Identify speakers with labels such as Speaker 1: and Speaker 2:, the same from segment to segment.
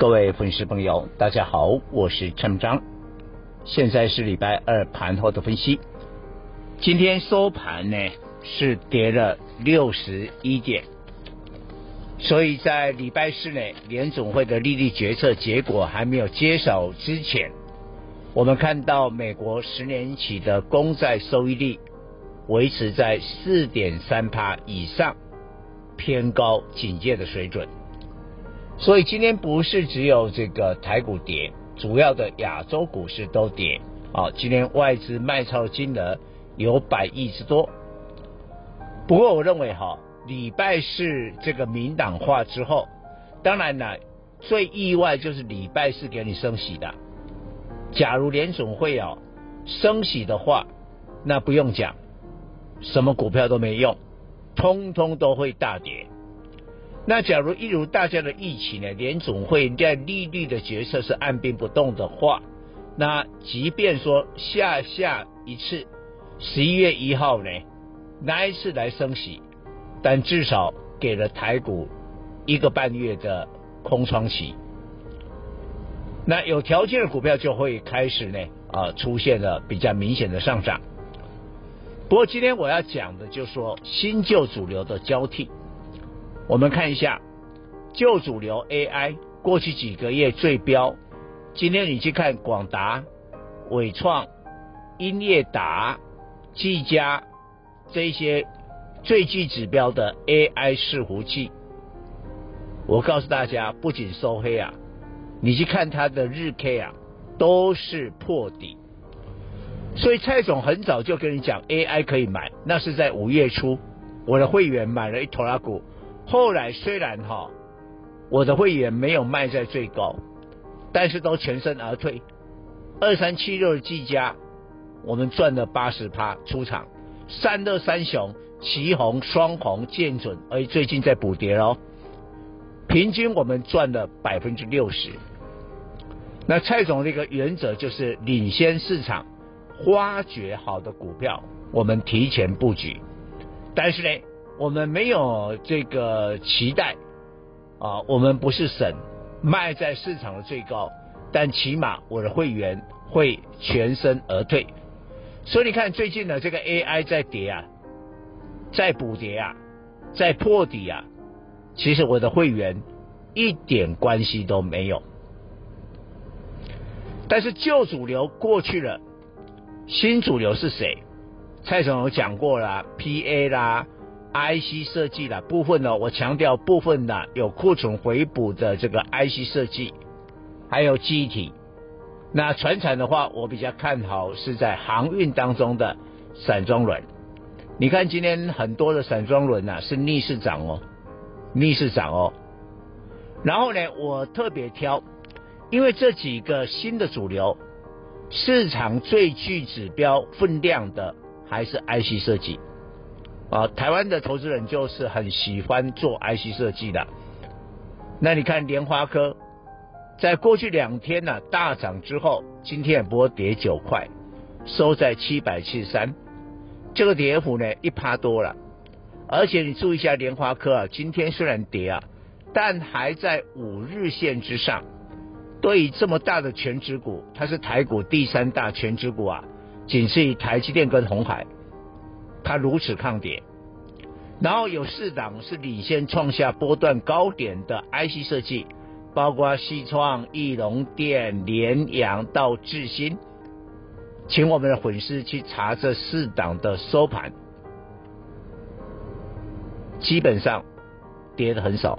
Speaker 1: 各位粉丝朋友，大家好，我是陈章。现在是礼拜二盘后的分析。今天收盘呢是跌了六十一点，所以在礼拜四呢，联总会的利率决策结果还没有揭晓之前，我们看到美国十年期的公债收益率维持在四点三趴以上，偏高警戒的水准。所以今天不是只有这个台股跌，主要的亚洲股市都跌。啊，今天外资卖超金额有百亿之多。不过我认为哈，礼拜四这个民党化之后，当然呢，最意外就是礼拜四给你升息的。假如联总会啊升息的话，那不用讲，什么股票都没用，通通都会大跌。那假如一如大家的预期呢，联总会在利率的决策是按兵不动的话，那即便说下下一次十一月一号呢，那一次来升息，但至少给了台股一个半月的空窗期。那有条件的股票就会开始呢啊出现了比较明显的上涨。不过今天我要讲的就是说新旧主流的交替。我们看一下旧主流 AI 过去几个月最标，今天你去看广达、伟创、英业达、技嘉这些最具指标的 AI 伺服器，我告诉大家，不仅收黑啊，你去看它的日 K 啊，都是破底。所以蔡总很早就跟你讲 AI 可以买，那是在五月初，我的会员买了一拖拉股。后来虽然哈，我的会员没有卖在最高，但是都全身而退。二三七六的技嘉，我们赚了八十趴出场。三二三雄、旗红、双红、建准，哎，最近在补跌哦。平均我们赚了百分之六十。那蔡总的一个原则就是领先市场，挖掘好的股票，我们提前布局。但是呢，我们没有这个期待啊，我们不是省卖在市场的最高，但起码我的会员会全身而退。所以你看最近的这个 AI 在跌啊，在补跌啊，在破底啊，其实我的会员一点关系都没有。但是旧主流过去了，新主流是谁？蔡总有讲过了，PA 啦。IC 设计的部分呢，我强调部分呢有库存回补的这个 IC 设计，还有记忆体。那传产的话，我比较看好是在航运当中的散装轮。你看今天很多的散装轮呐是逆势涨哦，逆势涨哦。然后呢，我特别挑，因为这几个新的主流，市场最具指标分量的还是 IC 设计。啊，台湾的投资人就是很喜欢做 IC 设计的。那你看联发科，在过去两天呢、大涨之后，今天也不过跌九块，收在七百七十三，这个跌幅呢一趴多了。而且你注意一下联发科啊，今天虽然跌啊，但还在五日线之上。对于这么大的权值股，它是台股第三大权值股啊，仅次于台积电跟红海。它如此抗跌，然后有四档是领先创下波段高点的 IC 设计，包括西创、义隆电、联阳到智新，请我们的粉丝去查这四档的收盘，基本上跌的很少，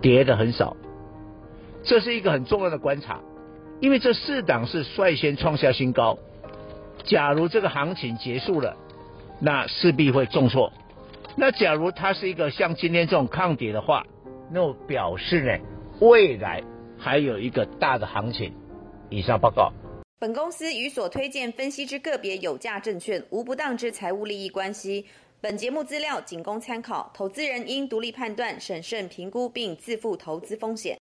Speaker 1: 跌的很少，这是一个很重要的观察，因为这四档是率先创下新高。假如这个行情结束了，那势必会重挫。那假如它是一个像今天这种抗跌的话，那我表示呢，未来还有一个大的行情。以上报告。
Speaker 2: 本公司与所推荐分析之个别有价证券无不当之财务利益关系。本节目资料仅供参考，投资人应独立判断、审慎评估并自负投资风险。